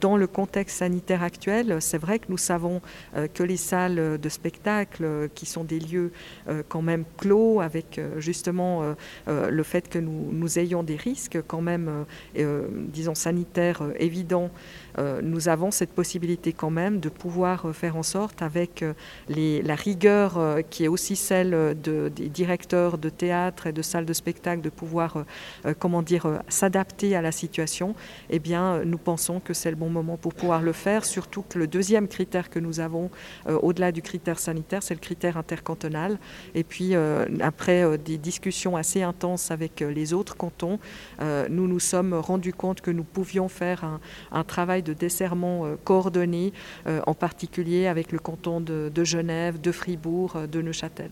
Dans le contexte sanitaire actuel, c'est vrai que nous savons euh, que les salles de spectacle, euh, qui sont des lieux euh, quand même clos, avec justement le fait que nous, ayons des risques quand même, disons, sanitaires évidents, nous avons cette possibilité quand même de pouvoir faire en sorte, avec la rigueur qui est aussi celle des directeurs de théâtre et de salles de spectacle, de pouvoir, comment dire, s'adapter à la situation, eh bien, nous pensons que c'est le bon moment pour pouvoir le faire, surtout que le deuxième critère que nous avons, euh, au-delà du critère sanitaire, c'est le critère intercantonal. Et puis, euh, après euh, des discussions assez intenses avec les autres cantons, nous nous sommes rendus compte que nous pouvions faire un, travail de desserrement coordonné, en particulier avec le canton de Genève, de Fribourg, de Neuchâtel.